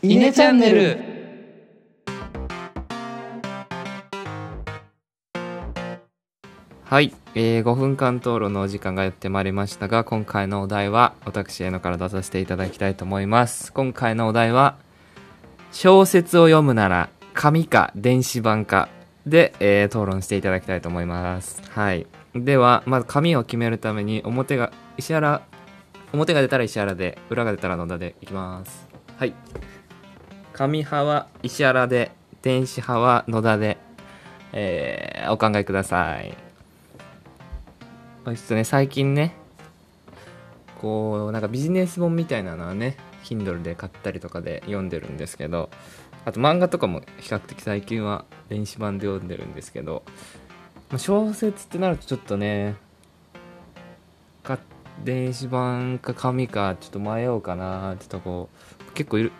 イネチャンネル。はい、えー、5分間討論のお時間がやってまいりましたが今回のお題は私へのから出させていただきたいと思います。今回のお題は小説を読むなら紙か電子版かで、えー討論していただきたいと思います。はい。ではまず紙を決めるために表が石原表が出たら石原で裏が出たら野田でいきます。はい。紙派は石原で電子派は野田で、えーお考えください。あちょっとね最近ねこうなんかビジネス本みたいなのはね Kindle で買ったりとかで読んでるんですけどあと漫画とかも比較的最近は電子版で読んでるんですけど小説ってなるとちょっとねか電子版か紙かちょっと迷うかなちょっとこう結構いる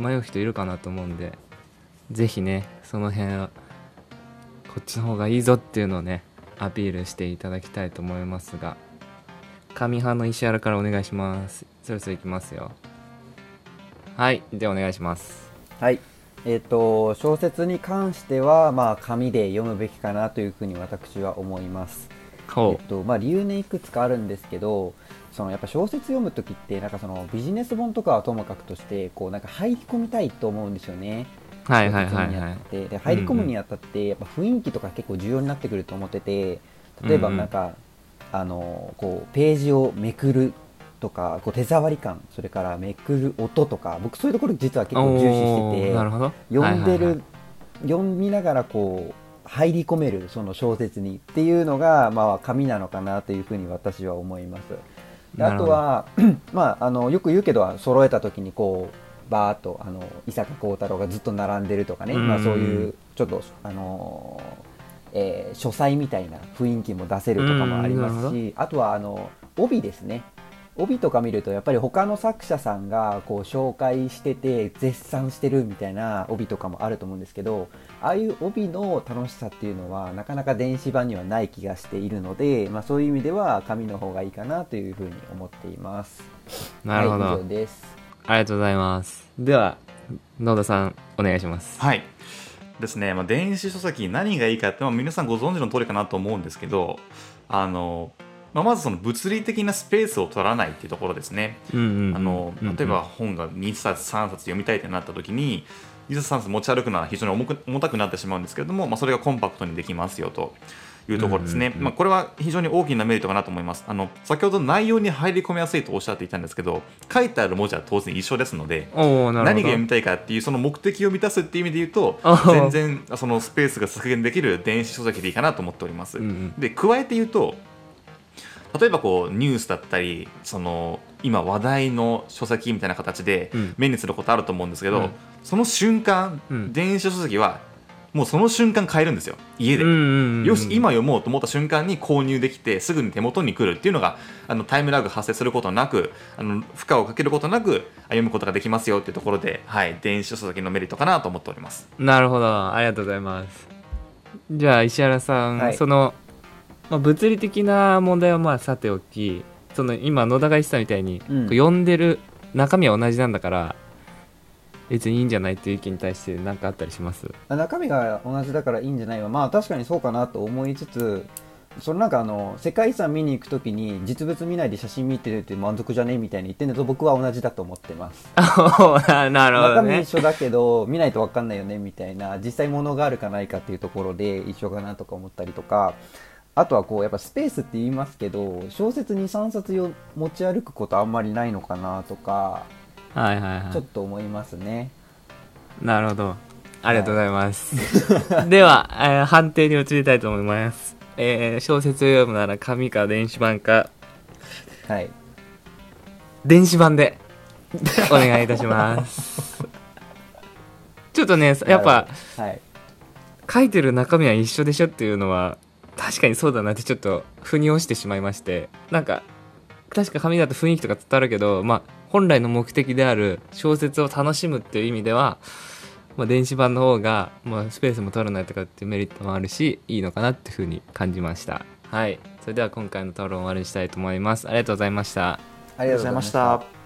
迷う人いるかなと思うんでぜひねその辺はこっちの方がいいぞっていうのをねアピールしていただきたいと思いますが紙派の石原からお願いしますそろそろいきますよはいでお願いしますはい。えっ、と小説に関してはまあ紙で読むべきかなというふうに私は思います。えほっとまあ理由ねいくつかあるんですけど、そのやっぱ小説読むときってなんかそのビジネス本とかはともかくとしてこうなんか入り込みたいと思うんですよね。うはいはいはいはい。で入り込むにあたってやっぱ雰囲気とか結構重要になってくると思ってて、例えばうんうん。なんか、あのこうページをめくるとかこう手触り感それからめくる音とか僕そういうところ実は結構重視してておーなるほど。読んでる、はい。はいはい読みながらこう入り込めるその小説にっていうのが、まあ、紙なのかなというふうに私は思います。であとは、まあ、あのよく言うけど揃えた時にこうバーっとあの伊坂幸太郎がずっと並んでるとかね、うん。まあ、そういうちょっとあのえー書斎みたいな雰囲気も出せるとかもありますし、あとはあの帯ですね帯とか見るとやっぱり他の作者さんがこう紹介してて絶賛してるみたいな帯とかもあると思うんですけどああいう帯の楽しさっていうのはなかなか電子版にはない気がしているので、まあ、そういう意味では紙の方がいいかなというふうに思っています。なるほど、はい、以上です。ありがとうございます。では野田さんお願いします。はい。ですね、まあ、電子書籍何がいいかって、まあ、皆さんご存知の通りかなと思うんですけどあの、まあ、まずその物理的なスペースを取らないっていうところですね、あの例えば本が2冊3冊読みたいってなった時に2冊3冊持ち歩くのは非常に重く重たくなってしまうんですけれども、まあ、それがコンパクトにできますよというところですね、まあ、これは非常に大きなメリットかなと思います。あの先ほど内容に入り込みやすいとおっしゃっていたんですけど書いてある文字は当然一緒ですので何が読みたいかっていうその目的を満たすっていう意味で言うと 全然そのスペースが削減できる電子書籍でいいかなと思っております、で加えて言うと例えばこうニュースだったりその今話題の書籍みたいな形でうん。目にすることあると思うんですけど、うん。その瞬間、うん。電子書籍はもうその瞬間買えるんですよ。家で、うんうんうんよし今読もうと思った瞬間に購入できてすぐに手元に来るっていうのがあのタイムラグ発生することなくあの負荷をかけることなくあ読むことができますよっていうところで、はい、電子書籍のメリットかなと思っております。なるほど。ありがとうございます。じゃあ石原さん、はい。その、まあ、物理的な問題はまあさておきその今野田が言ってたみたいに、うん。こう読んでる中身は同じなんだから別にいいんじゃないっていう意見に対して何かあったりします？中身が同じだからいいんじゃないわ。まあ確かにそうかなと思いつつそのなんかあの世界遺産見に行くときに実物見ないで写真見てるって満足じゃねみたいに言ってるのと僕は同じだと思ってます。ななるほ中身どね一緒だけど見ないと分かんないよねみたいな実際物があるかないかっていうところで一緒かなとか思ったりとかあとはこうやっぱスペースって言いますけど小説23冊よ持ち歩くことあんまりないのかなとかはいはいはちょっと思いますね、いなるほど。ありがとうございます、では、えー判定に移りたいと思います、えー小説を読むなら紙か電子版か。はい。電子版でお願いいたします。ちょっとねやっぱはい。書いてる中身は一緒でしょっていうのは確かにそうだなってちょっと腑に落ちてしまいましてなんか確か紙だと雰囲気とか伝わるけど、まあ、本来の目的である小説を楽しむっていう意味では、まあ、電子版の方が、まあ、スペースも取らないとかっていうメリットもあるしいいのかなっていうふうに感じました。はい。それでは今回の討論を終わりにしたいと思います。ありがとうございましたありがとうございました。ありがとうございました。